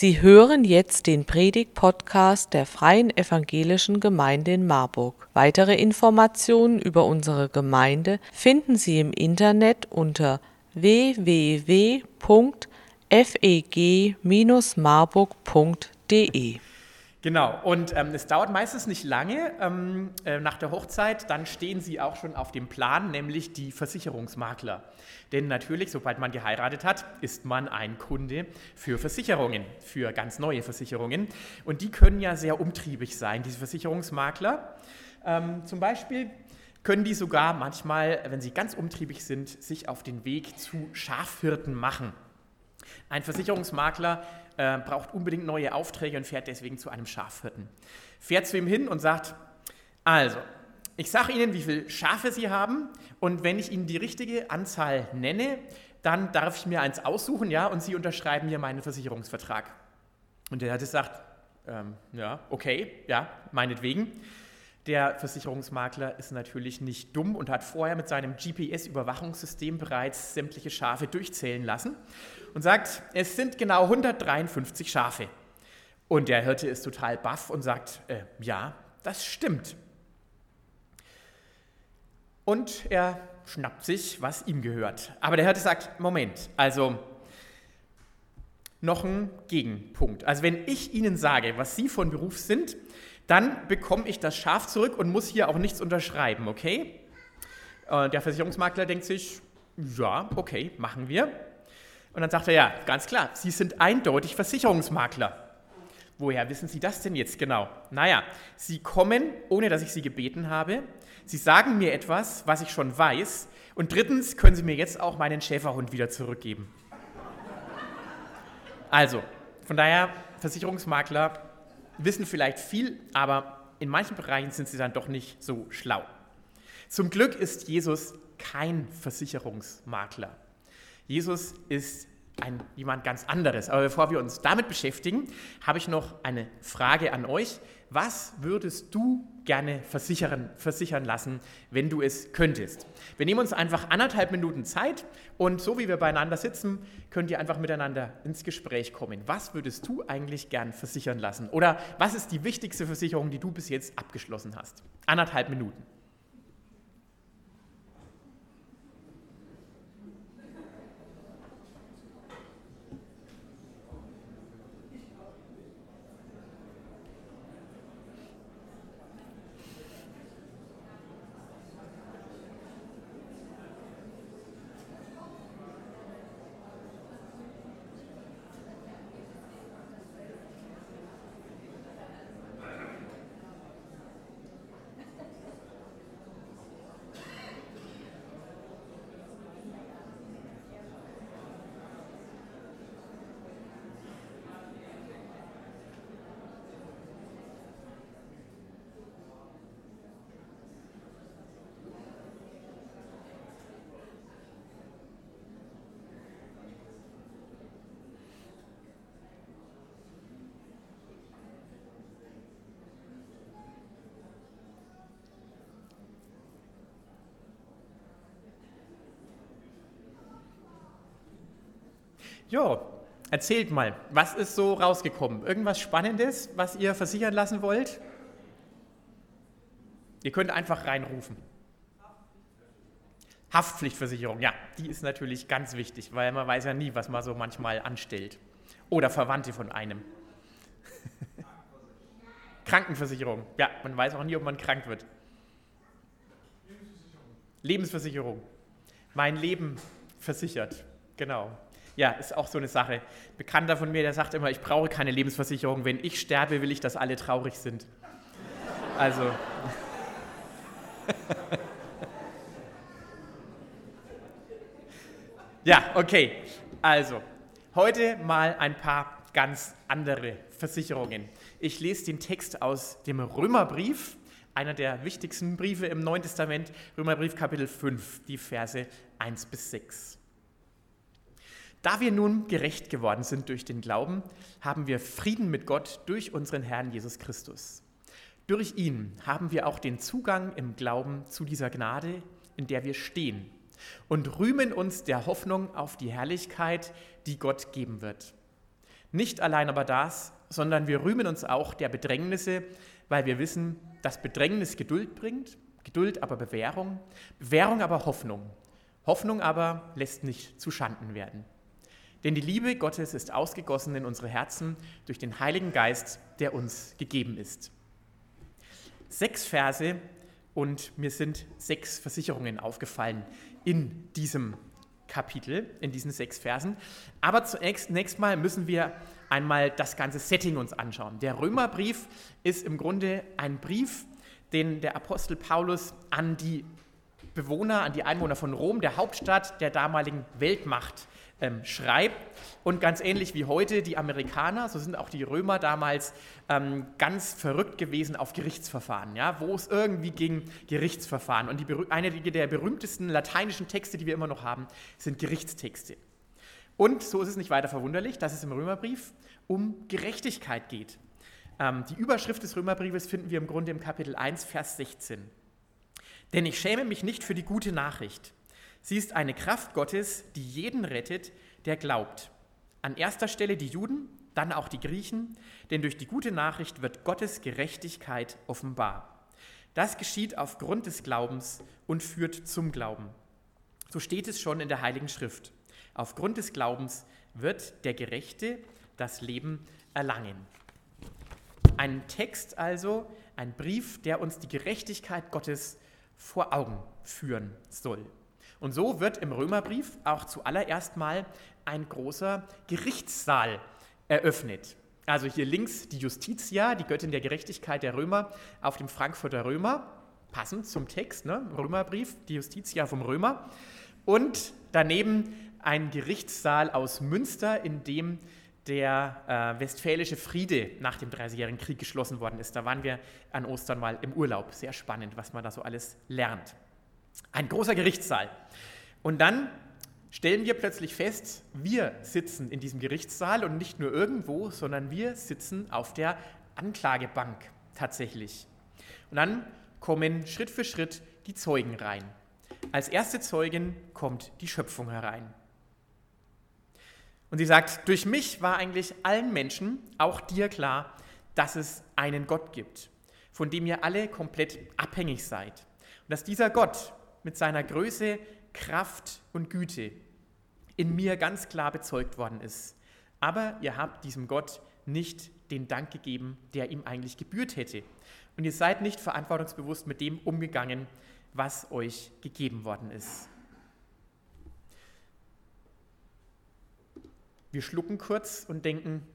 Sie hören jetzt den Predig-Podcast der Freien Evangelischen Gemeinde in Marburg. Weitere Informationen über unsere Gemeinde finden Sie im Internet unter www.feg-marburg.de. Genau, und ähm, es dauert meistens nicht lange ähm, äh, nach der Hochzeit, dann stehen sie auch schon auf dem Plan, nämlich die Versicherungsmakler. Denn natürlich, sobald man geheiratet hat, ist man ein Kunde für Versicherungen, für ganz neue Versicherungen. Und die können ja sehr umtriebig sein, diese Versicherungsmakler. Ähm, zum Beispiel können die sogar manchmal, wenn sie ganz umtriebig sind, sich auf den Weg zu Schafhirten machen. Ein Versicherungsmakler äh, braucht unbedingt neue Aufträge und fährt deswegen zu einem Schafhirten. Fährt zu ihm hin und sagt, also, ich sage Ihnen, wie viele Schafe Sie haben und wenn ich Ihnen die richtige Anzahl nenne, dann darf ich mir eins aussuchen, ja, und Sie unterschreiben mir meinen Versicherungsvertrag. Und der Hirte sagt, ähm, ja, okay, ja, meinetwegen. Der Versicherungsmakler ist natürlich nicht dumm und hat vorher mit seinem GPS-Überwachungssystem bereits sämtliche Schafe durchzählen lassen und sagt, es sind genau 153 Schafe. Und der Hirte ist total baff und sagt, äh, ja, das stimmt. Und er schnappt sich, was ihm gehört. Aber der Hirte sagt, Moment, also noch ein Gegenpunkt. Also wenn ich Ihnen sage, was Sie von Beruf sind, dann bekomme ich das Schaf zurück und muss hier auch nichts unterschreiben, okay? Und der Versicherungsmakler denkt sich, ja, okay, machen wir. Und dann sagt er, ja, ganz klar, Sie sind eindeutig Versicherungsmakler. Woher wissen Sie das denn jetzt genau? Naja, Sie kommen, ohne dass ich Sie gebeten habe. Sie sagen mir etwas, was ich schon weiß. Und drittens können Sie mir jetzt auch meinen Schäferhund wieder zurückgeben. Also, von daher, Versicherungsmakler wissen vielleicht viel, aber in manchen Bereichen sind sie dann doch nicht so schlau. Zum Glück ist Jesus kein Versicherungsmakler. Jesus ist ein, jemand ganz anderes. Aber bevor wir uns damit beschäftigen, habe ich noch eine Frage an euch. Was würdest du gerne versichern, versichern lassen, wenn du es könntest? Wir nehmen uns einfach anderthalb Minuten Zeit und so wie wir beieinander sitzen, könnt ihr einfach miteinander ins Gespräch kommen. Was würdest du eigentlich gern versichern lassen? Oder was ist die wichtigste Versicherung, die du bis jetzt abgeschlossen hast? Anderthalb Minuten. Ja, erzählt mal, was ist so rausgekommen? Irgendwas Spannendes, was ihr versichern lassen wollt? Ihr könnt einfach reinrufen. Haftpflichtversicherung, ja, die ist natürlich ganz wichtig, weil man weiß ja nie, was man so manchmal anstellt. Oder Verwandte von einem. Krankenversicherung, ja, man weiß auch nie, ob man krank wird. Lebensversicherung. Lebensversicherung. Mein Leben versichert, genau. Ja, ist auch so eine Sache. Bekannter von mir, der sagt immer, ich brauche keine Lebensversicherung. Wenn ich sterbe, will ich, dass alle traurig sind. Also. ja, okay. Also, heute mal ein paar ganz andere Versicherungen. Ich lese den Text aus dem Römerbrief, einer der wichtigsten Briefe im Neuen Testament, Römerbrief Kapitel 5, die Verse 1 bis 6. Da wir nun gerecht geworden sind durch den Glauben, haben wir Frieden mit Gott durch unseren Herrn Jesus Christus. Durch ihn haben wir auch den Zugang im Glauben zu dieser Gnade, in der wir stehen und rühmen uns der Hoffnung auf die Herrlichkeit, die Gott geben wird. Nicht allein aber das, sondern wir rühmen uns auch der Bedrängnisse, weil wir wissen, dass Bedrängnis Geduld bringt, Geduld aber Bewährung, Bewährung aber Hoffnung. Hoffnung aber lässt nicht zu Schanden werden. Denn die Liebe Gottes ist ausgegossen in unsere Herzen durch den Heiligen Geist, der uns gegeben ist. Sechs Verse und mir sind sechs Versicherungen aufgefallen in diesem Kapitel, in diesen sechs Versen. Aber zunächst mal müssen wir einmal das ganze Setting uns anschauen. Der Römerbrief ist im Grunde ein Brief, den der Apostel Paulus an die Bewohner, an die Einwohner von Rom, der Hauptstadt der damaligen Weltmacht, ähm, schreibt. Und ganz ähnlich wie heute die Amerikaner, so sind auch die Römer damals ähm, ganz verrückt gewesen auf Gerichtsverfahren, ja, wo es irgendwie ging, Gerichtsverfahren. Und die, einige der berühmtesten lateinischen Texte, die wir immer noch haben, sind Gerichtstexte. Und so ist es nicht weiter verwunderlich, dass es im Römerbrief um Gerechtigkeit geht. Ähm, die Überschrift des Römerbriefes finden wir im Grunde im Kapitel 1, Vers 16. Denn ich schäme mich nicht für die gute Nachricht Sie ist eine Kraft Gottes, die jeden rettet, der glaubt. An erster Stelle die Juden, dann auch die Griechen, denn durch die gute Nachricht wird Gottes Gerechtigkeit offenbar. Das geschieht aufgrund des Glaubens und führt zum Glauben. So steht es schon in der Heiligen Schrift. Aufgrund des Glaubens wird der Gerechte das Leben erlangen. Ein Text also, ein Brief, der uns die Gerechtigkeit Gottes vor Augen führen soll. Und so wird im Römerbrief auch zuallererst mal ein großer Gerichtssaal eröffnet. Also hier links die Justitia, die Göttin der Gerechtigkeit der Römer, auf dem Frankfurter Römer, passend zum Text, ne? Römerbrief, die Justitia vom Römer. Und daneben ein Gerichtssaal aus Münster, in dem der äh, westfälische Friede nach dem Dreißigjährigen Krieg geschlossen worden ist. Da waren wir an Ostern mal im Urlaub. Sehr spannend, was man da so alles lernt. Ein großer Gerichtssaal. Und dann stellen wir plötzlich fest, wir sitzen in diesem Gerichtssaal und nicht nur irgendwo, sondern wir sitzen auf der Anklagebank tatsächlich. Und dann kommen Schritt für Schritt die Zeugen rein. Als erste Zeugin kommt die Schöpfung herein. Und sie sagt, durch mich war eigentlich allen Menschen, auch dir klar, dass es einen Gott gibt, von dem ihr alle komplett abhängig seid. Und dass dieser Gott mit seiner Größe, Kraft und Güte in mir ganz klar bezeugt worden ist. Aber ihr habt diesem Gott nicht den Dank gegeben, der ihm eigentlich gebührt hätte. Und ihr seid nicht verantwortungsbewusst mit dem umgegangen, was euch gegeben worden ist. Wir schlucken kurz und denken,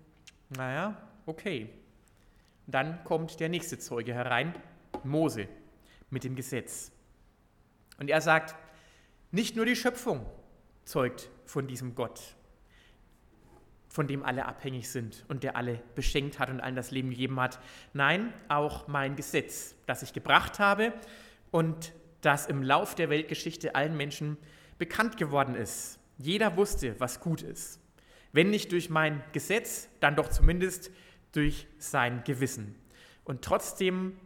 naja, okay. dann kommt der nächste Zeuge herein, Mose, mit dem Gesetz. Und er sagt, nicht nur die Schöpfung zeugt von diesem Gott, von dem alle abhängig sind und der alle beschenkt hat und allen das Leben gegeben hat. Nein, auch mein Gesetz, das ich gebracht habe und das im Lauf der Weltgeschichte allen Menschen bekannt geworden ist. Jeder wusste, was gut ist. Wenn nicht durch mein Gesetz, dann doch zumindest durch sein Gewissen. Und trotzdem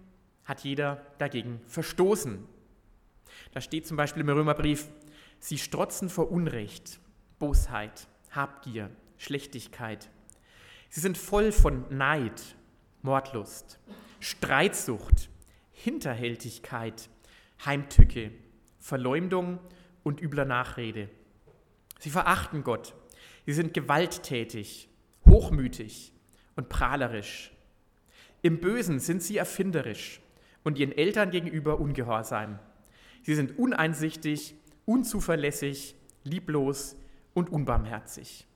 hat jeder dagegen verstoßen. Da steht zum Beispiel im Römerbrief, sie strotzen vor Unrecht, Bosheit, Habgier, Schlechtigkeit. Sie sind voll von Neid, Mordlust, Streitsucht, Hinterhältigkeit, Heimtücke, Verleumdung und übler Nachrede. Sie verachten Gott. Sie sind gewalttätig, hochmütig und prahlerisch. Im Bösen sind sie erfinderisch und ihren Eltern gegenüber ungehorsam. Sie sind uneinsichtig, unzuverlässig, lieblos und unbarmherzig.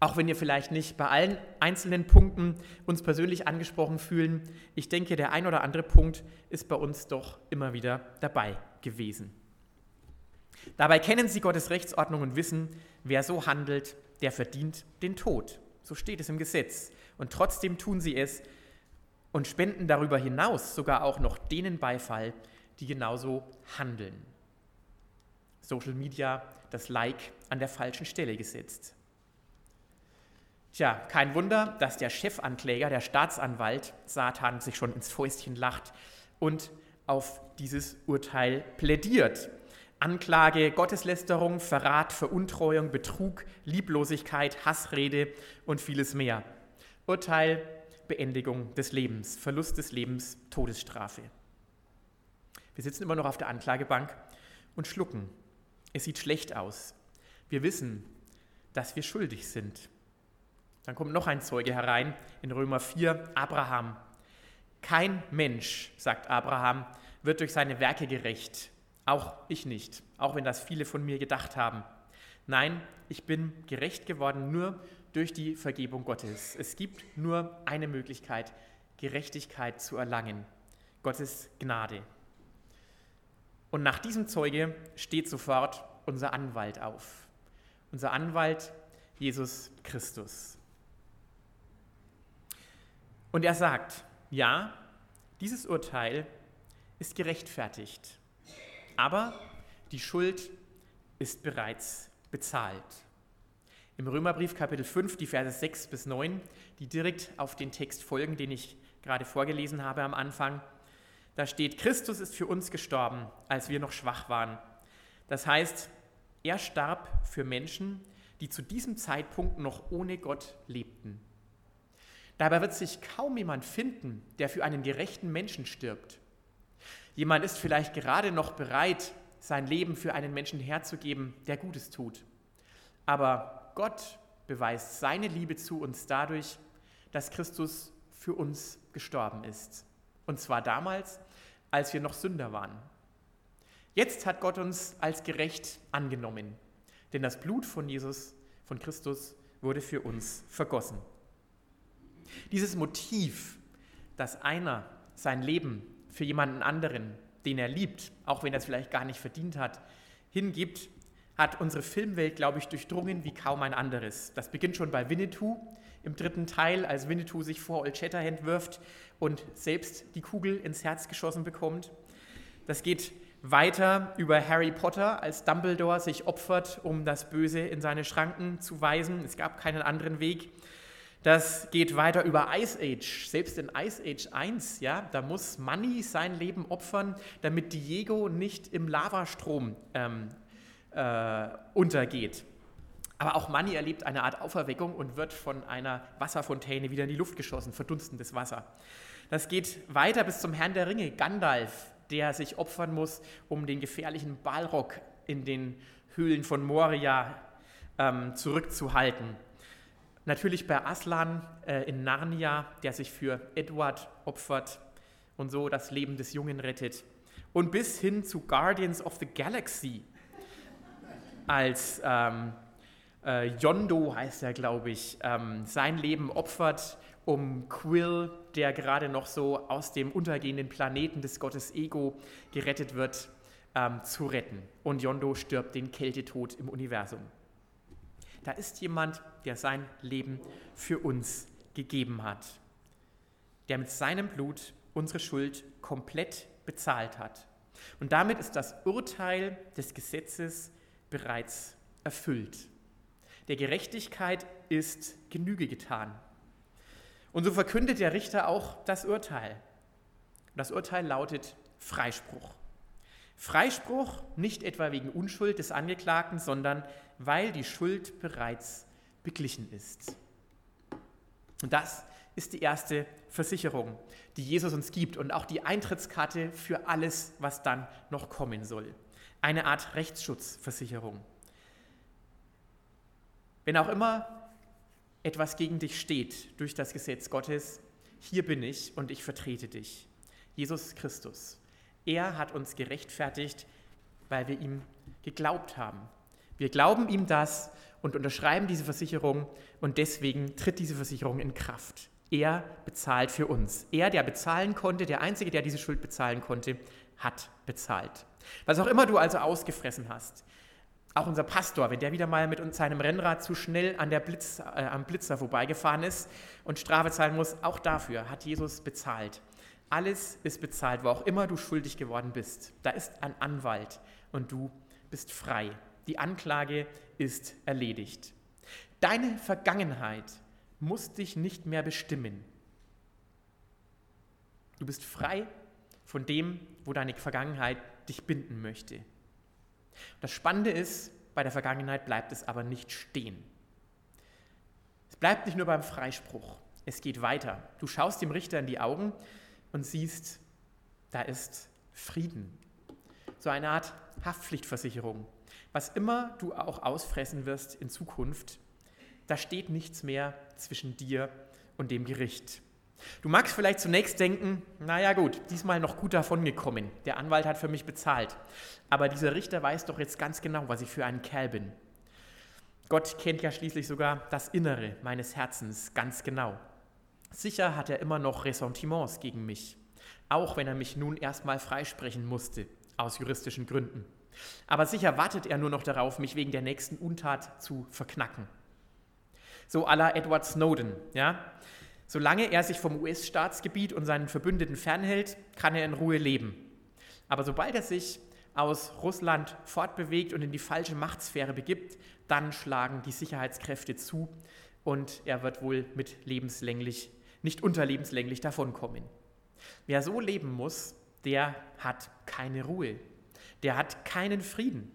Auch wenn wir vielleicht nicht bei allen einzelnen Punkten uns persönlich angesprochen fühlen, ich denke, der ein oder andere Punkt ist bei uns doch immer wieder dabei gewesen. Dabei kennen sie Gottes Rechtsordnung und wissen, wer so handelt, der verdient den Tod. So steht es im Gesetz. Und trotzdem tun sie es und spenden darüber hinaus sogar auch noch denen Beifall, die genauso handeln. Social Media, das Like an der falschen Stelle gesetzt. Tja, kein Wunder, dass der Chefankläger, der Staatsanwalt Satan sich schon ins Fäustchen lacht und auf dieses Urteil plädiert. Anklage, Gotteslästerung, Verrat, Veruntreuung, Betrug, Lieblosigkeit, Hassrede und vieles mehr. Urteil, Beendigung des Lebens, Verlust des Lebens, Todesstrafe. Wir sitzen immer noch auf der Anklagebank und schlucken. Es sieht schlecht aus. Wir wissen, dass wir schuldig sind. Dann kommt noch ein Zeuge herein in Römer 4, Abraham. Kein Mensch, sagt Abraham, wird durch seine Werke gerecht. Auch ich nicht, auch wenn das viele von mir gedacht haben. Nein, ich bin gerecht geworden nur durch die Vergebung Gottes. Es gibt nur eine Möglichkeit, Gerechtigkeit zu erlangen. Gottes Gnade. Und nach diesem Zeuge steht sofort unser Anwalt auf. Unser Anwalt Jesus Christus. Und er sagt, ja, dieses Urteil ist gerechtfertigt, aber die Schuld ist bereits bezahlt. Im Römerbrief Kapitel 5, die Verse 6 bis 9, die direkt auf den Text folgen, den ich gerade vorgelesen habe am Anfang, da steht, Christus ist für uns gestorben, als wir noch schwach waren. Das heißt, er starb für Menschen, die zu diesem Zeitpunkt noch ohne Gott lebten. Dabei wird sich kaum jemand finden, der für einen gerechten Menschen stirbt. Jemand ist vielleicht gerade noch bereit, sein Leben für einen Menschen herzugeben, der Gutes tut. Aber Gott beweist seine Liebe zu uns dadurch, dass Christus für uns gestorben ist. Und zwar damals, als wir noch Sünder waren. Jetzt hat Gott uns als gerecht angenommen, denn das Blut von Jesus, von Christus, wurde für uns vergossen. Dieses Motiv, dass einer sein Leben für jemanden anderen, den er liebt, auch wenn er es vielleicht gar nicht verdient hat, hingibt, hat unsere Filmwelt, glaube ich, durchdrungen wie kaum ein anderes. Das beginnt schon bei Winnetou im dritten Teil, als Winnetou sich vor Old Shatterhand wirft und selbst die Kugel ins Herz geschossen bekommt. Das geht weiter über Harry Potter, als Dumbledore sich opfert, um das Böse in seine Schranken zu weisen. Es gab keinen anderen Weg. Das geht weiter über Ice Age. Selbst in Ice Age 1, ja, da muss Manny sein Leben opfern, damit Diego nicht im Lavastrom ähm, äh, untergeht. Aber auch Manny erlebt eine Art Auferweckung und wird von einer Wasserfontäne wieder in die Luft geschossen, verdunstendes Wasser. Das geht weiter bis zum Herrn der Ringe, Gandalf, der sich opfern muss, um den gefährlichen Balrog in den Höhlen von Moria ähm, zurückzuhalten. Natürlich bei Aslan äh, in Narnia, der sich für Edward opfert und so das Leben des Jungen rettet. Und bis hin zu Guardians of the Galaxy, als ähm, äh, Yondo heißt er, glaube ich, ähm, sein Leben opfert, um Quill, der gerade noch so aus dem untergehenden Planeten des Gottes Ego gerettet wird, ähm, zu retten. Und Yondo stirbt den Kältetod im Universum. Da ist jemand, der sein Leben für uns gegeben hat, der mit seinem Blut unsere Schuld komplett bezahlt hat. Und damit ist das Urteil des Gesetzes bereits erfüllt. Der Gerechtigkeit ist Genüge getan. Und so verkündet der Richter auch das Urteil. Das Urteil lautet Freispruch. Freispruch nicht etwa wegen Unschuld des Angeklagten, sondern weil die Schuld bereits beglichen ist. Und das ist die erste Versicherung, die Jesus uns gibt und auch die Eintrittskarte für alles, was dann noch kommen soll. Eine Art Rechtsschutzversicherung. Wenn auch immer etwas gegen dich steht durch das Gesetz Gottes, hier bin ich und ich vertrete dich. Jesus Christus. Er hat uns gerechtfertigt, weil wir ihm geglaubt haben. Wir glauben ihm das und unterschreiben diese Versicherung und deswegen tritt diese Versicherung in Kraft. Er bezahlt für uns. Er, der bezahlen konnte, der Einzige, der diese Schuld bezahlen konnte, hat bezahlt. Was auch immer du also ausgefressen hast, auch unser Pastor, wenn der wieder mal mit seinem Rennrad zu schnell an der Blitz, äh, am Blitzer vorbeigefahren ist und Strafe zahlen muss, auch dafür hat Jesus bezahlt. Alles ist bezahlt, wo auch immer du schuldig geworden bist. Da ist ein Anwalt und du bist frei. Die Anklage ist erledigt. Deine Vergangenheit muss dich nicht mehr bestimmen. Du bist frei von dem, wo deine Vergangenheit dich binden möchte. Das Spannende ist, bei der Vergangenheit bleibt es aber nicht stehen. Es bleibt nicht nur beim Freispruch, es geht weiter. Du schaust dem Richter in die Augen und siehst, da ist Frieden. So eine Art Haftpflichtversicherung. Was immer du auch ausfressen wirst in Zukunft, da steht nichts mehr zwischen dir und dem Gericht. Du magst vielleicht zunächst denken, naja gut, diesmal noch gut davon gekommen. Der Anwalt hat für mich bezahlt. Aber dieser Richter weiß doch jetzt ganz genau, was ich für ein Kerl bin. Gott kennt ja schließlich sogar das Innere meines Herzens ganz genau. Sicher hat er immer noch Ressentiments gegen mich, auch wenn er mich nun erstmal freisprechen musste, aus juristischen Gründen. Aber sicher wartet er nur noch darauf, mich wegen der nächsten Untat zu verknacken. So à la Edward Snowden, ja? Solange er sich vom US-Staatsgebiet und seinen Verbündeten fernhält, kann er in Ruhe leben. Aber sobald er sich aus Russland fortbewegt und in die falsche Machtsphäre begibt, dann schlagen die Sicherheitskräfte zu und er wird wohl mit lebenslänglich, nicht unterlebenslänglich davonkommen. Wer so leben muss, der hat keine Ruhe, der hat keinen Frieden.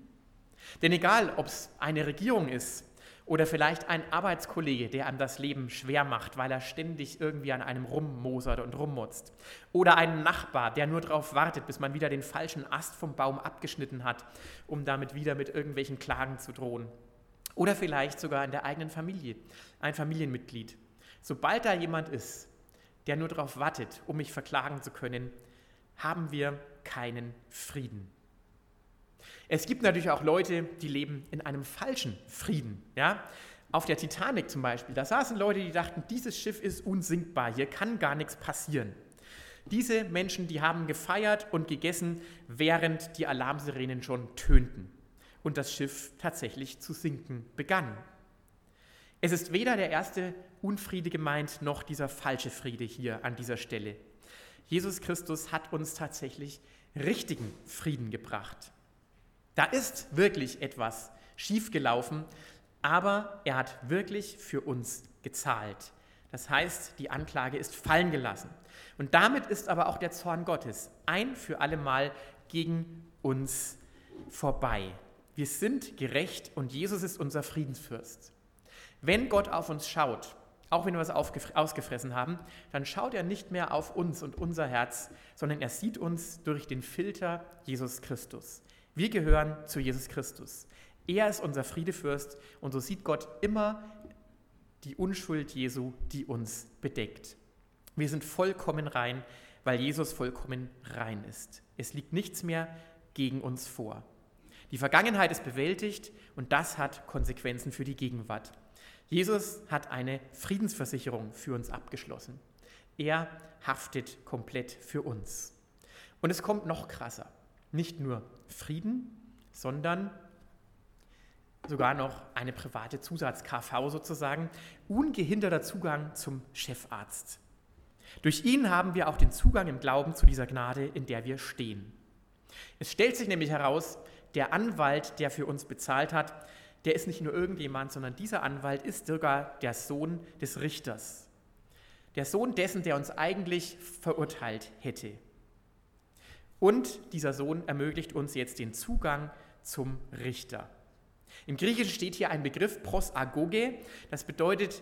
Denn egal, ob es eine Regierung ist, oder vielleicht ein Arbeitskollege, der einem das Leben schwer macht, weil er ständig irgendwie an einem rummosert und rummutzt. Oder ein Nachbar, der nur darauf wartet, bis man wieder den falschen Ast vom Baum abgeschnitten hat, um damit wieder mit irgendwelchen Klagen zu drohen. Oder vielleicht sogar in der eigenen Familie, ein Familienmitglied. Sobald da jemand ist, der nur darauf wartet, um mich verklagen zu können, haben wir keinen Frieden. Es gibt natürlich auch Leute, die leben in einem falschen Frieden. Ja? Auf der Titanic zum Beispiel, da saßen Leute, die dachten, dieses Schiff ist unsinkbar, hier kann gar nichts passieren. Diese Menschen, die haben gefeiert und gegessen, während die Alarmsirenen schon tönten und das Schiff tatsächlich zu sinken begann. Es ist weder der erste Unfriede gemeint, noch dieser falsche Friede hier an dieser Stelle. Jesus Christus hat uns tatsächlich richtigen Frieden gebracht. Da ist wirklich etwas schiefgelaufen, aber er hat wirklich für uns gezahlt. Das heißt, die Anklage ist fallen gelassen. Und damit ist aber auch der Zorn Gottes ein für allemal gegen uns vorbei. Wir sind gerecht und Jesus ist unser Friedensfürst. Wenn Gott auf uns schaut, auch wenn wir was ausgefressen haben, dann schaut er nicht mehr auf uns und unser Herz, sondern er sieht uns durch den Filter Jesus Christus. Wir gehören zu Jesus Christus. Er ist unser Friedefürst und so sieht Gott immer die Unschuld Jesu, die uns bedeckt. Wir sind vollkommen rein, weil Jesus vollkommen rein ist. Es liegt nichts mehr gegen uns vor. Die Vergangenheit ist bewältigt und das hat Konsequenzen für die Gegenwart. Jesus hat eine Friedensversicherung für uns abgeschlossen. Er haftet komplett für uns. Und es kommt noch krasser nicht nur Frieden, sondern sogar noch eine private Zusatz-KV sozusagen, ungehinderter Zugang zum Chefarzt. Durch ihn haben wir auch den Zugang im Glauben zu dieser Gnade, in der wir stehen. Es stellt sich nämlich heraus, der Anwalt, der für uns bezahlt hat, der ist nicht nur irgendjemand, sondern dieser Anwalt ist sogar der Sohn des Richters. Der Sohn dessen, der uns eigentlich verurteilt hätte. Und dieser Sohn ermöglicht uns jetzt den Zugang zum Richter. Im Griechischen steht hier ein Begriff prosagoge, das bedeutet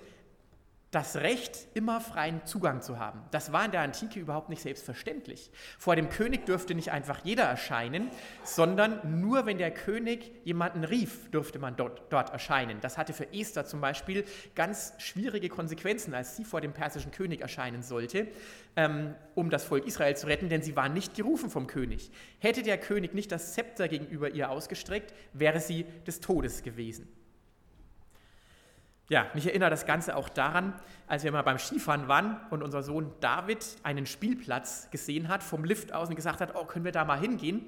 das Recht, immer freien Zugang zu haben. Das war in der Antike überhaupt nicht selbstverständlich. Vor dem König dürfte nicht einfach jeder erscheinen, sondern nur wenn der König jemanden rief, durfte man dort, dort erscheinen. Das hatte für Esther zum Beispiel ganz schwierige Konsequenzen, als sie vor dem persischen König erscheinen sollte, ähm, um das Volk Israel zu retten, denn sie war nicht gerufen vom König. Hätte der König nicht das Zepter gegenüber ihr ausgestreckt, wäre sie des Todes gewesen. Ja, mich erinnert das Ganze auch daran, als wir mal beim Skifahren waren und unser Sohn David einen Spielplatz gesehen hat vom Lift aus und gesagt hat, oh, können wir da mal hingehen?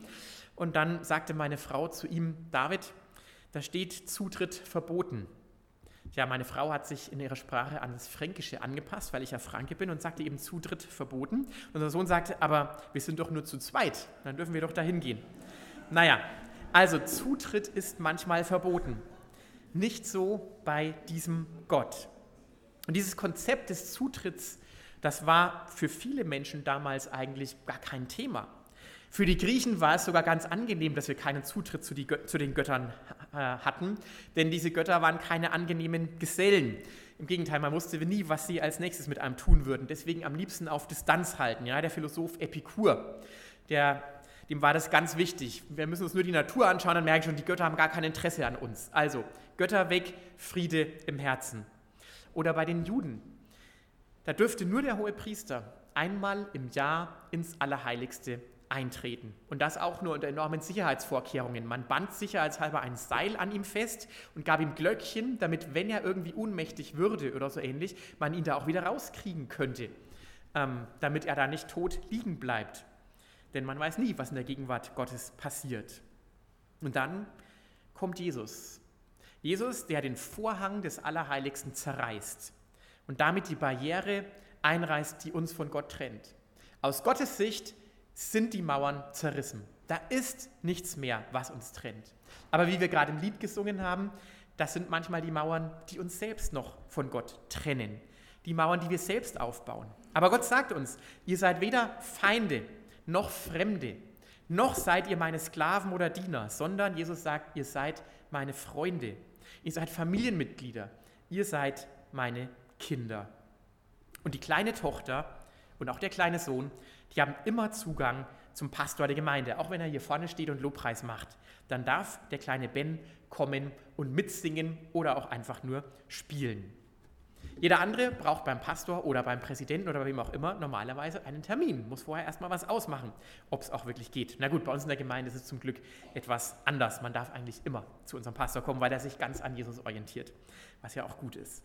Und dann sagte meine Frau zu ihm, David, da steht Zutritt verboten. Ja, meine Frau hat sich in ihrer Sprache an das Fränkische angepasst, weil ich ja Franke bin und sagte eben Zutritt verboten. Unser Sohn sagte, aber wir sind doch nur zu zweit, dann dürfen wir doch da hingehen. Naja, also Zutritt ist manchmal verboten. Nicht so bei diesem Gott. Und dieses Konzept des Zutritts, das war für viele Menschen damals eigentlich gar kein Thema. Für die Griechen war es sogar ganz angenehm, dass wir keinen Zutritt zu, die, zu den Göttern hatten, denn diese Götter waren keine angenehmen Gesellen. Im Gegenteil, man wusste nie, was sie als nächstes mit einem tun würden. Deswegen am liebsten auf Distanz halten. Ja? Der Philosoph Epikur, der, dem war das ganz wichtig. Wir müssen uns nur die Natur anschauen, dann merken schon, die Götter haben gar kein Interesse an uns. Also, Götter weg, Friede im Herzen. Oder bei den Juden. Da dürfte nur der hohe Priester einmal im Jahr ins Allerheiligste eintreten. Und das auch nur unter enormen Sicherheitsvorkehrungen. Man band sicherheitshalber ein Seil an ihm fest und gab ihm Glöckchen, damit, wenn er irgendwie ohnmächtig würde oder so ähnlich, man ihn da auch wieder rauskriegen könnte, ähm, damit er da nicht tot liegen bleibt. Denn man weiß nie, was in der Gegenwart Gottes passiert. Und dann kommt Jesus. Jesus, der den Vorhang des Allerheiligsten zerreißt und damit die Barriere einreißt, die uns von Gott trennt. Aus Gottes Sicht sind die Mauern zerrissen. Da ist nichts mehr, was uns trennt. Aber wie wir gerade im Lied gesungen haben, das sind manchmal die Mauern, die uns selbst noch von Gott trennen. Die Mauern, die wir selbst aufbauen. Aber Gott sagt uns, ihr seid weder Feinde noch Fremde, noch seid ihr meine Sklaven oder Diener, sondern Jesus sagt, ihr seid meine Freunde. Ihr seid Familienmitglieder. Ihr seid meine Kinder. Und die kleine Tochter und auch der kleine Sohn die haben immer Zugang zum Pastor der Gemeinde. Auch wenn er hier vorne steht und Lobpreis macht, dann darf der kleine Ben kommen und mitsingen oder auch einfach nur spielen. Jeder andere braucht beim Pastor oder beim Präsidenten oder bei wem auch immer normalerweise einen Termin, muss vorher erstmal was ausmachen, ob es auch wirklich geht. Na gut, bei uns in der Gemeinde ist es zum Glück etwas anders. Man darf eigentlich immer zu unserem Pastor kommen, weil er sich ganz an Jesus orientiert, was ja auch gut ist.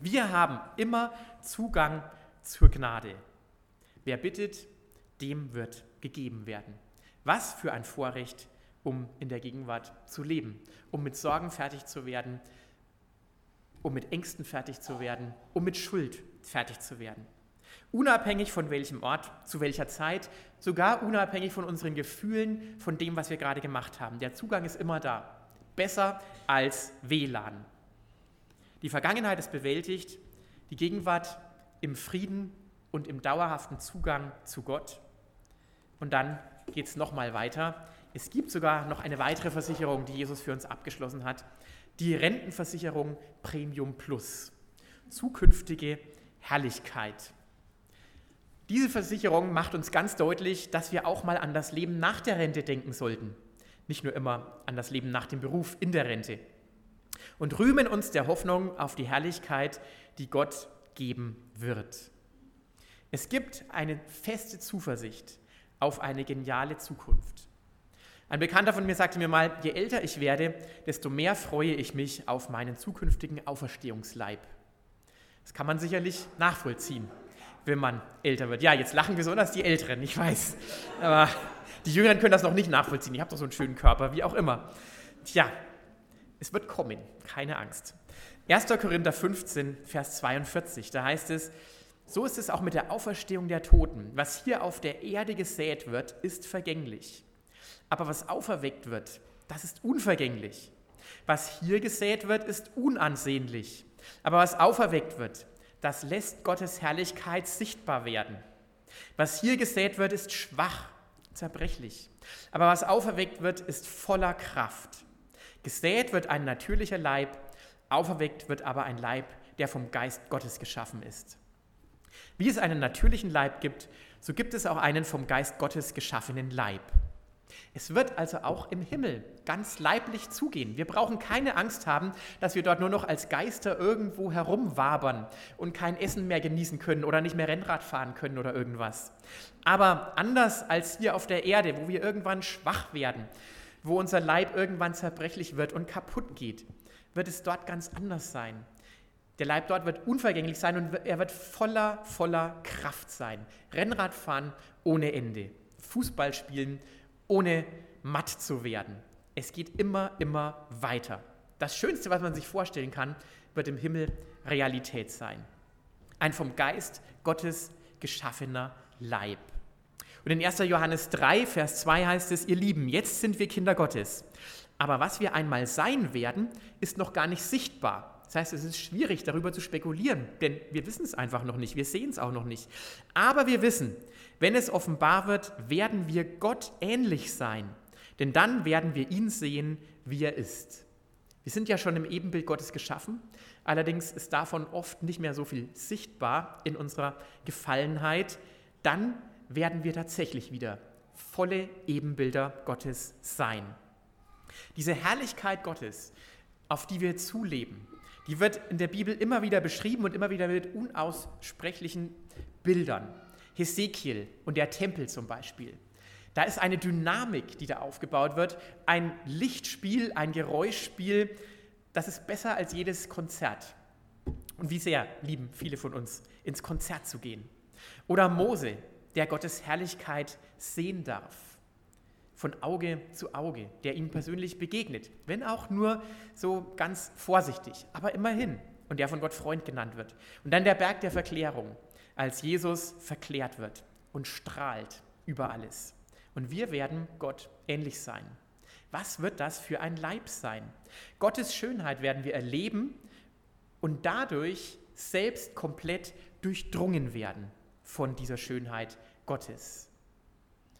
Wir haben immer Zugang zur Gnade. Wer bittet, dem wird gegeben werden. Was für ein Vorrecht, um in der Gegenwart zu leben, um mit Sorgen fertig zu werden, um mit Ängsten fertig zu werden, um mit Schuld fertig zu werden. Unabhängig von welchem Ort, zu welcher Zeit, sogar unabhängig von unseren Gefühlen, von dem, was wir gerade gemacht haben. Der Zugang ist immer da. Besser als WLAN. Die Vergangenheit ist bewältigt, die Gegenwart im Frieden und im dauerhaften Zugang zu Gott. Und dann geht es nochmal weiter. Es gibt sogar noch eine weitere Versicherung, die Jesus für uns abgeschlossen hat. Die Rentenversicherung Premium Plus. Zukünftige Herrlichkeit. Diese Versicherung macht uns ganz deutlich, dass wir auch mal an das Leben nach der Rente denken sollten. Nicht nur immer an das Leben nach dem Beruf in der Rente. Und rühmen uns der Hoffnung auf die Herrlichkeit, die Gott geben wird. Es gibt eine feste Zuversicht auf eine geniale Zukunft. Ein Bekannter von mir sagte mir mal, je älter ich werde, desto mehr freue ich mich auf meinen zukünftigen Auferstehungsleib. Das kann man sicherlich nachvollziehen, wenn man älter wird. Ja, jetzt lachen besonders die Älteren, ich weiß. Aber die Jüngeren können das noch nicht nachvollziehen. Ich habe doch so einen schönen Körper, wie auch immer. Tja, es wird kommen, keine Angst. 1. Korinther 15, Vers 42, da heißt es, so ist es auch mit der Auferstehung der Toten. Was hier auf der Erde gesät wird, ist vergänglich. Aber was auferweckt wird, das ist unvergänglich. Was hier gesät wird, ist unansehnlich. Aber was auferweckt wird, das lässt Gottes Herrlichkeit sichtbar werden. Was hier gesät wird, ist schwach, zerbrechlich. Aber was auferweckt wird, ist voller Kraft. Gesät wird ein natürlicher Leib, auferweckt wird aber ein Leib, der vom Geist Gottes geschaffen ist. Wie es einen natürlichen Leib gibt, so gibt es auch einen vom Geist Gottes geschaffenen Leib. Es wird also auch im Himmel ganz leiblich zugehen. Wir brauchen keine Angst haben, dass wir dort nur noch als Geister irgendwo herumwabern und kein Essen mehr genießen können oder nicht mehr Rennrad fahren können oder irgendwas. Aber anders als hier auf der Erde, wo wir irgendwann schwach werden, wo unser Leib irgendwann zerbrechlich wird und kaputt geht, wird es dort ganz anders sein. Der Leib dort wird unvergänglich sein und er wird voller, voller Kraft sein. Rennrad fahren ohne Ende. Fußball spielen ohne matt zu werden. Es geht immer, immer weiter. Das Schönste, was man sich vorstellen kann, wird im Himmel Realität sein. Ein vom Geist Gottes geschaffener Leib. Und in 1. Johannes 3, Vers 2 heißt es, ihr Lieben, jetzt sind wir Kinder Gottes. Aber was wir einmal sein werden, ist noch gar nicht sichtbar. Das heißt, es ist schwierig, darüber zu spekulieren, denn wir wissen es einfach noch nicht, wir sehen es auch noch nicht. Aber wir wissen, wenn es offenbar wird, werden wir Gott ähnlich sein, denn dann werden wir ihn sehen, wie er ist. Wir sind ja schon im Ebenbild Gottes geschaffen, allerdings ist davon oft nicht mehr so viel sichtbar in unserer Gefallenheit. Dann werden wir tatsächlich wieder volle Ebenbilder Gottes sein. Diese Herrlichkeit Gottes, auf die wir zuleben, die wird in der Bibel immer wieder beschrieben und immer wieder mit unaussprechlichen Bildern. Hesekiel und der Tempel zum Beispiel. Da ist eine Dynamik, die da aufgebaut wird, ein Lichtspiel, ein Geräuschspiel, das ist besser als jedes Konzert. Und wie sehr lieben viele von uns, ins Konzert zu gehen. Oder Mose, der Gottes Herrlichkeit sehen darf, von Auge zu Auge, der ihm persönlich begegnet, wenn auch nur so ganz vorsichtig, aber immerhin, und der von Gott Freund genannt wird. Und dann der Berg der Verklärung, als Jesus verklärt wird und strahlt über alles. Und wir werden Gott ähnlich sein. Was wird das für ein Leib sein? Gottes Schönheit werden wir erleben und dadurch selbst komplett durchdrungen werden von dieser Schönheit Gottes.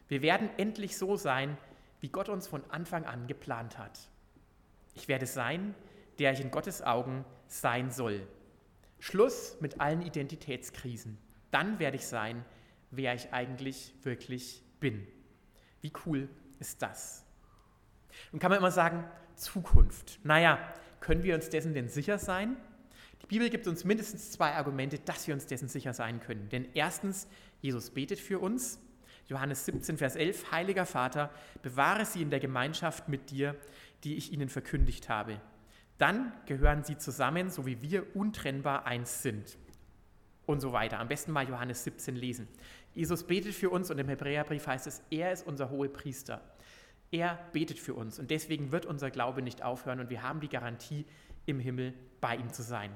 Wir werden endlich so sein, wie Gott uns von Anfang an geplant hat. Ich werde sein, der ich in Gottes Augen sein soll. Schluss mit allen Identitätskrisen. Dann werde ich sein, wer ich eigentlich wirklich bin. Wie cool ist das? Und kann man immer sagen, Zukunft. Naja, können wir uns dessen denn sicher sein? Die Bibel gibt uns mindestens zwei Argumente, dass wir uns dessen sicher sein können. Denn erstens, Jesus betet für uns. Johannes 17, Vers 11, Heiliger Vater, bewahre sie in der Gemeinschaft mit dir, die ich ihnen verkündigt habe. Dann gehören sie zusammen, so wie wir untrennbar eins sind. Und so weiter. Am besten mal Johannes 17 lesen. Jesus betet für uns und im Hebräerbrief heißt es, er ist unser hohe Priester. Er betet für uns und deswegen wird unser Glaube nicht aufhören und wir haben die Garantie, im Himmel bei ihm zu sein.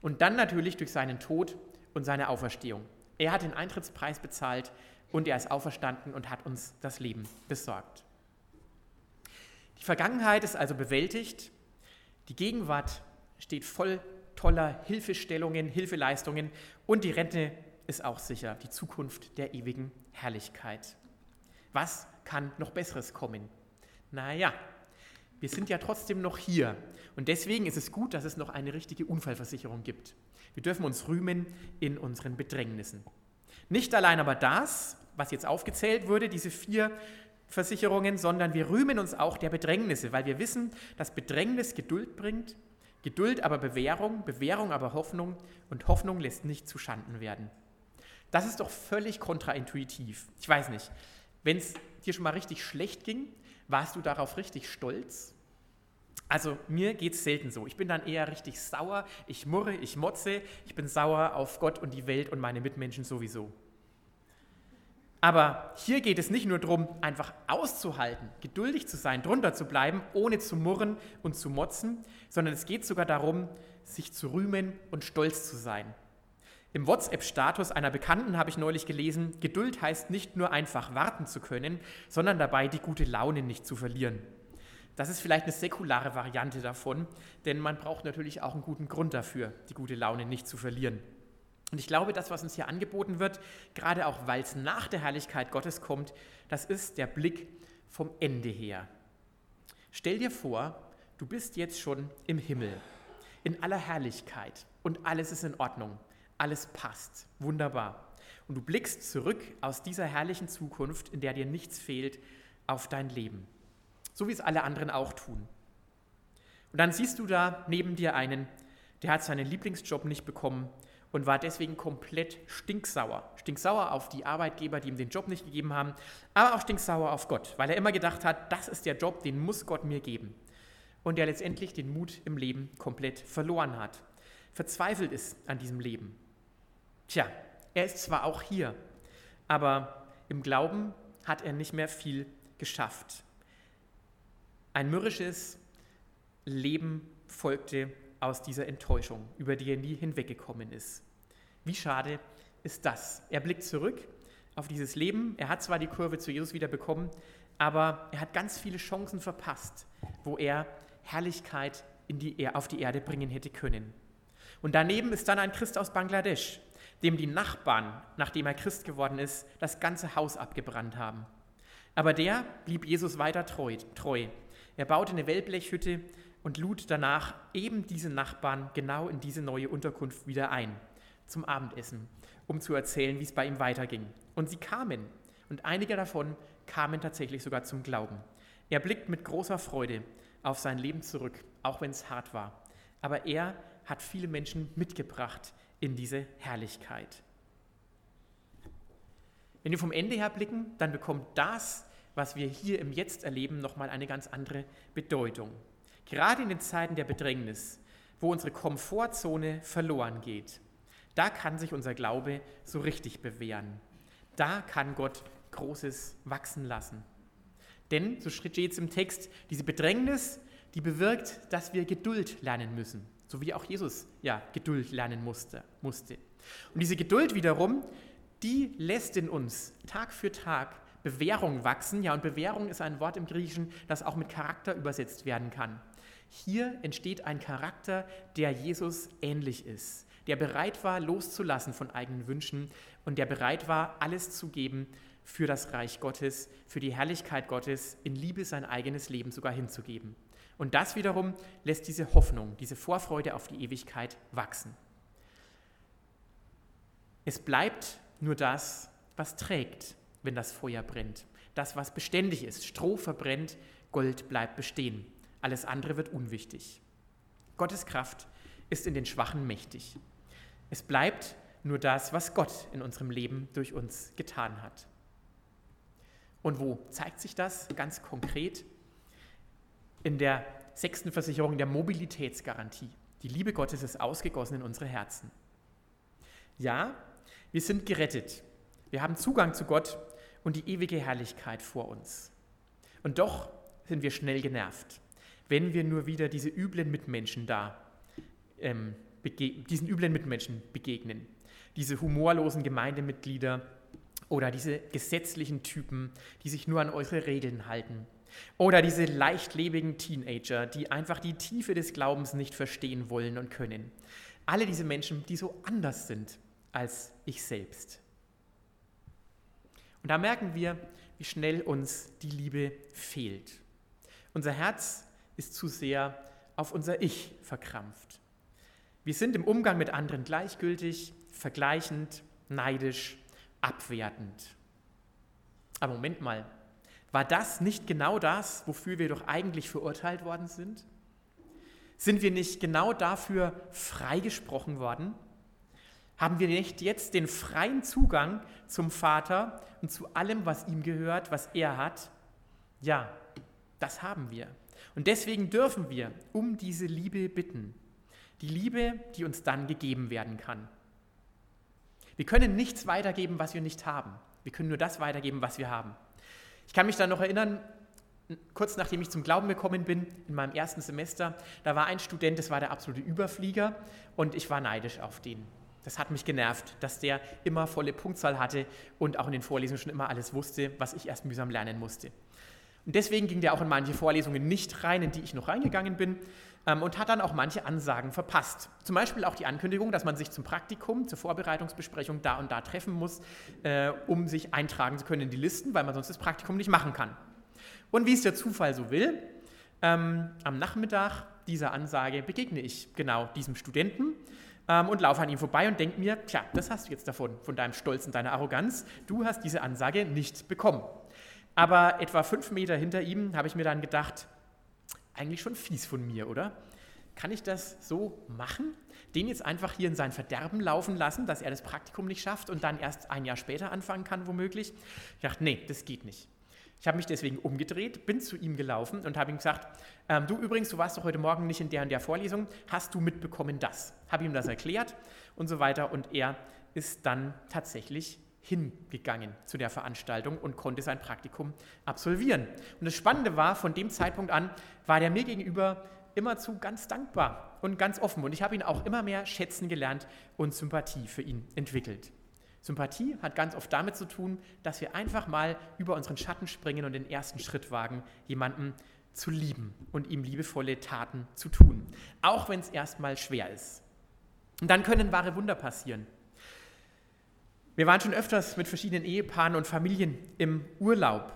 Und dann natürlich durch seinen Tod und seine Auferstehung. Er hat den Eintrittspreis bezahlt und er ist auferstanden und hat uns das Leben besorgt. Die Vergangenheit ist also bewältigt, die Gegenwart steht voll toller Hilfestellungen, Hilfeleistungen und die Rente ist auch sicher, die Zukunft der ewigen Herrlichkeit. Was kann noch Besseres kommen? Naja, wir sind ja trotzdem noch hier. Und deswegen ist es gut, dass es noch eine richtige Unfallversicherung gibt. Wir dürfen uns rühmen in unseren Bedrängnissen. Nicht allein aber das, was jetzt aufgezählt wurde, diese vier Versicherungen, sondern wir rühmen uns auch der Bedrängnisse, weil wir wissen, dass Bedrängnis Geduld bringt, Geduld aber Bewährung, Bewährung aber Hoffnung und Hoffnung lässt nicht zu Schanden werden. Das ist doch völlig kontraintuitiv. Ich weiß nicht, wenn es dir schon mal richtig schlecht ging, warst du darauf richtig stolz? Also mir geht es selten so. Ich bin dann eher richtig sauer, ich murre, ich motze, ich bin sauer auf Gott und die Welt und meine Mitmenschen sowieso. Aber hier geht es nicht nur darum, einfach auszuhalten, geduldig zu sein, drunter zu bleiben, ohne zu murren und zu motzen, sondern es geht sogar darum, sich zu rühmen und stolz zu sein. Im WhatsApp-Status einer Bekannten habe ich neulich gelesen, Geduld heißt nicht nur einfach warten zu können, sondern dabei die gute Laune nicht zu verlieren. Das ist vielleicht eine säkulare Variante davon, denn man braucht natürlich auch einen guten Grund dafür, die gute Laune nicht zu verlieren. Und ich glaube, das, was uns hier angeboten wird, gerade auch weil es nach der Herrlichkeit Gottes kommt, das ist der Blick vom Ende her. Stell dir vor, du bist jetzt schon im Himmel, in aller Herrlichkeit und alles ist in Ordnung alles passt. Wunderbar. Und du blickst zurück aus dieser herrlichen Zukunft, in der dir nichts fehlt, auf dein Leben. So wie es alle anderen auch tun. Und dann siehst du da neben dir einen, der hat seinen Lieblingsjob nicht bekommen und war deswegen komplett stinksauer. Stinksauer auf die Arbeitgeber, die ihm den Job nicht gegeben haben, aber auch stinksauer auf Gott, weil er immer gedacht hat, das ist der Job, den muss Gott mir geben. Und der letztendlich den Mut im Leben komplett verloren hat, verzweifelt ist an diesem Leben. Tja, er ist zwar auch hier, aber im Glauben hat er nicht mehr viel geschafft. Ein mürrisches Leben folgte aus dieser Enttäuschung, über die er nie hinweggekommen ist. Wie schade ist das? Er blickt zurück auf dieses Leben. Er hat zwar die Kurve zu Jesus wieder bekommen, aber er hat ganz viele Chancen verpasst, wo er Herrlichkeit die, auf die Erde bringen hätte können. Und daneben ist dann ein Christ aus Bangladesch, dem die Nachbarn, nachdem er Christ geworden ist, das ganze Haus abgebrannt haben. Aber der blieb Jesus weiter treu. treu. Er baute eine Wellblechhütte und lud danach eben diese Nachbarn genau in diese neue Unterkunft wieder ein, zum Abendessen, um zu erzählen, wie es bei ihm weiterging. Und sie kamen, und einige davon kamen tatsächlich sogar zum Glauben. Er blickt mit großer Freude auf sein Leben zurück, auch wenn es hart war. Aber er hat viele Menschen mitgebracht in diese Herrlichkeit. Wenn wir vom Ende her blicken, dann bekommt das, was wir hier im Jetzt erleben, nochmal eine ganz andere Bedeutung. Gerade in den Zeiten der Bedrängnis, wo unsere Komfortzone verloren geht, da kann sich unser Glaube so richtig bewähren. Da kann Gott Großes wachsen lassen. Denn, so steht es im Text, diese Bedrängnis, die bewirkt, dass wir Geduld lernen müssen, so wie auch Jesus ja Geduld lernen musste. musste. Und diese Geduld wiederum, die lässt in uns Tag für Tag Bewährung wachsen. Ja, und Bewährung ist ein Wort im Griechischen, das auch mit Charakter übersetzt werden kann. Hier entsteht ein Charakter, der Jesus ähnlich ist, der bereit war, loszulassen von eigenen Wünschen und der bereit war, alles zu geben für das Reich Gottes, für die Herrlichkeit Gottes, in Liebe sein eigenes Leben sogar hinzugeben. Und das wiederum lässt diese Hoffnung, diese Vorfreude auf die Ewigkeit wachsen. Es bleibt nur das, was trägt, wenn das Feuer brennt. Das, was beständig ist. Stroh verbrennt, Gold bleibt bestehen. Alles andere wird unwichtig. Gottes Kraft ist in den Schwachen mächtig. Es bleibt nur das, was Gott in unserem Leben durch uns getan hat. Und wo zeigt sich das ganz konkret? In der sechsten Versicherung der Mobilitätsgarantie. Die Liebe Gottes ist ausgegossen in unsere Herzen. Ja, wir sind gerettet. Wir haben Zugang zu Gott und die ewige Herrlichkeit vor uns. Und doch sind wir schnell genervt wenn wir nur wieder diese üblen Mitmenschen da, ähm, diesen üblen Mitmenschen begegnen. Diese humorlosen Gemeindemitglieder oder diese gesetzlichen Typen, die sich nur an eure Regeln halten. Oder diese leichtlebigen Teenager, die einfach die Tiefe des Glaubens nicht verstehen wollen und können. Alle diese Menschen, die so anders sind als ich selbst. Und da merken wir, wie schnell uns die Liebe fehlt. Unser Herz ist zu sehr auf unser Ich verkrampft. Wir sind im Umgang mit anderen gleichgültig, vergleichend, neidisch, abwertend. Aber Moment mal, war das nicht genau das, wofür wir doch eigentlich verurteilt worden sind? Sind wir nicht genau dafür freigesprochen worden? Haben wir nicht jetzt den freien Zugang zum Vater und zu allem, was ihm gehört, was er hat? Ja, das haben wir. Und deswegen dürfen wir um diese Liebe bitten. Die Liebe, die uns dann gegeben werden kann. Wir können nichts weitergeben, was wir nicht haben. Wir können nur das weitergeben, was wir haben. Ich kann mich dann noch erinnern, kurz nachdem ich zum Glauben gekommen bin, in meinem ersten Semester, da war ein Student, das war der absolute Überflieger und ich war neidisch auf den. Das hat mich genervt, dass der immer volle Punktzahl hatte und auch in den Vorlesungen schon immer alles wusste, was ich erst mühsam lernen musste. Und deswegen ging der auch in manche Vorlesungen nicht rein, in die ich noch reingegangen bin ähm, und hat dann auch manche Ansagen verpasst. Zum Beispiel auch die Ankündigung, dass man sich zum Praktikum, zur Vorbereitungsbesprechung da und da treffen muss, äh, um sich eintragen zu können in die Listen, weil man sonst das Praktikum nicht machen kann. Und wie es der Zufall so will, ähm, am Nachmittag dieser Ansage begegne ich genau diesem Studenten ähm, und laufe an ihm vorbei und denke mir, tja, das hast du jetzt davon, von deinem Stolz und deiner Arroganz. Du hast diese Ansage nicht bekommen. Aber etwa fünf Meter hinter ihm habe ich mir dann gedacht, eigentlich schon fies von mir, oder? Kann ich das so machen? Den jetzt einfach hier in sein Verderben laufen lassen, dass er das Praktikum nicht schafft und dann erst ein Jahr später anfangen kann, womöglich? Ich dachte, nee, das geht nicht. Ich habe mich deswegen umgedreht, bin zu ihm gelaufen und habe ihm gesagt, ähm, du übrigens, du warst doch heute Morgen nicht in der und der Vorlesung, hast du mitbekommen das? Habe ihm das erklärt und so weiter und er ist dann tatsächlich hingegangen zu der Veranstaltung und konnte sein Praktikum absolvieren. Und das Spannende war, von dem Zeitpunkt an war er mir gegenüber immerzu ganz dankbar und ganz offen. Und ich habe ihn auch immer mehr schätzen gelernt und Sympathie für ihn entwickelt. Sympathie hat ganz oft damit zu tun, dass wir einfach mal über unseren Schatten springen und den ersten Schritt wagen, jemandem zu lieben und ihm liebevolle Taten zu tun, auch wenn es erstmal schwer ist. Und dann können wahre Wunder passieren. Wir waren schon öfters mit verschiedenen Ehepaaren und Familien im Urlaub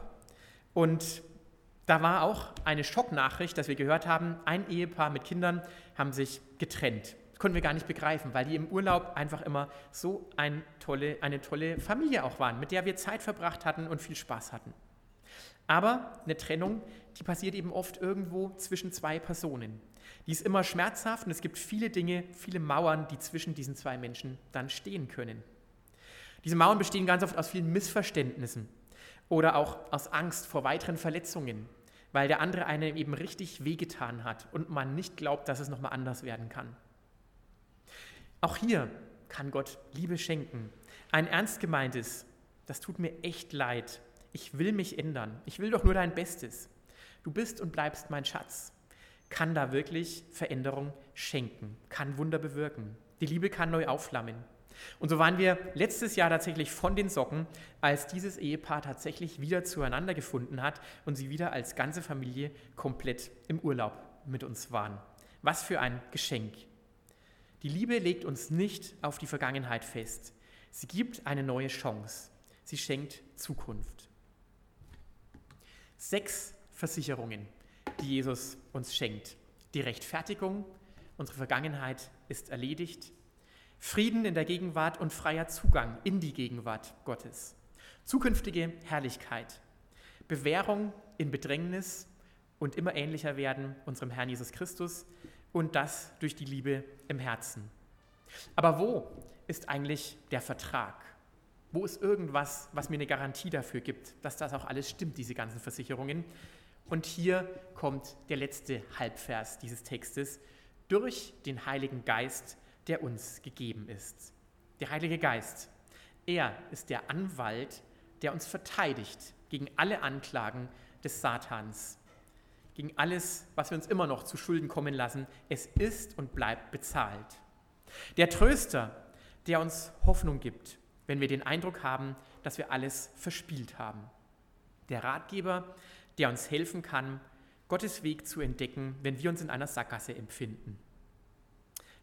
und da war auch eine Schocknachricht, dass wir gehört haben, ein Ehepaar mit Kindern haben sich getrennt. Das konnten wir gar nicht begreifen, weil die im Urlaub einfach immer so ein tolle, eine tolle Familie auch waren, mit der wir Zeit verbracht hatten und viel Spaß hatten. Aber eine Trennung, die passiert eben oft irgendwo zwischen zwei Personen. Die ist immer schmerzhaft und es gibt viele Dinge, viele Mauern, die zwischen diesen zwei Menschen dann stehen können. Diese Mauern bestehen ganz oft aus vielen Missverständnissen oder auch aus Angst vor weiteren Verletzungen, weil der andere einem eben richtig wehgetan hat und man nicht glaubt, dass es nochmal anders werden kann. Auch hier kann Gott Liebe schenken. Ein ernst gemeintes, das tut mir echt leid. Ich will mich ändern. Ich will doch nur dein Bestes. Du bist und bleibst mein Schatz. Kann da wirklich Veränderung schenken, kann Wunder bewirken. Die Liebe kann neu aufflammen. Und so waren wir letztes Jahr tatsächlich von den Socken, als dieses Ehepaar tatsächlich wieder zueinander gefunden hat und sie wieder als ganze Familie komplett im Urlaub mit uns waren. Was für ein Geschenk. Die Liebe legt uns nicht auf die Vergangenheit fest. Sie gibt eine neue Chance. Sie schenkt Zukunft. Sechs Versicherungen, die Jesus uns schenkt. Die Rechtfertigung, unsere Vergangenheit ist erledigt. Frieden in der Gegenwart und freier Zugang in die Gegenwart Gottes. Zukünftige Herrlichkeit. Bewährung in Bedrängnis und immer ähnlicher werden unserem Herrn Jesus Christus und das durch die Liebe im Herzen. Aber wo ist eigentlich der Vertrag? Wo ist irgendwas, was mir eine Garantie dafür gibt, dass das auch alles stimmt, diese ganzen Versicherungen? Und hier kommt der letzte Halbvers dieses Textes. Durch den Heiligen Geist der uns gegeben ist. Der Heilige Geist, er ist der Anwalt, der uns verteidigt gegen alle Anklagen des Satans, gegen alles, was wir uns immer noch zu Schulden kommen lassen. Es ist und bleibt bezahlt. Der Tröster, der uns Hoffnung gibt, wenn wir den Eindruck haben, dass wir alles verspielt haben. Der Ratgeber, der uns helfen kann, Gottes Weg zu entdecken, wenn wir uns in einer Sackgasse empfinden.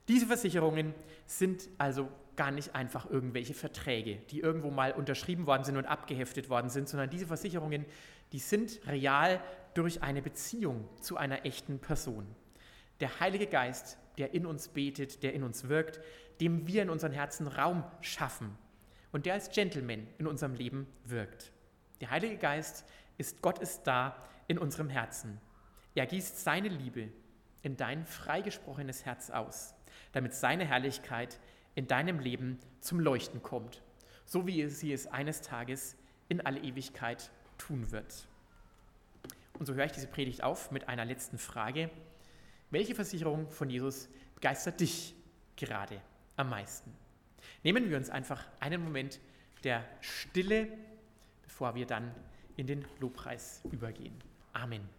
Diese Versicherungen sind also gar nicht einfach irgendwelche Verträge, die irgendwo mal unterschrieben worden sind und abgeheftet worden sind, sondern diese Versicherungen, die sind real durch eine Beziehung zu einer echten Person. Der Heilige Geist, der in uns betet, der in uns wirkt, dem wir in unseren Herzen Raum schaffen und der als Gentleman in unserem Leben wirkt. Der Heilige Geist ist Gott ist da in unserem Herzen. Er gießt seine Liebe in dein freigesprochenes Herz aus damit seine Herrlichkeit in deinem Leben zum Leuchten kommt, so wie sie es eines Tages in alle Ewigkeit tun wird. Und so höre ich diese Predigt auf mit einer letzten Frage. Welche Versicherung von Jesus begeistert dich gerade am meisten? Nehmen wir uns einfach einen Moment der Stille, bevor wir dann in den Lobpreis übergehen. Amen.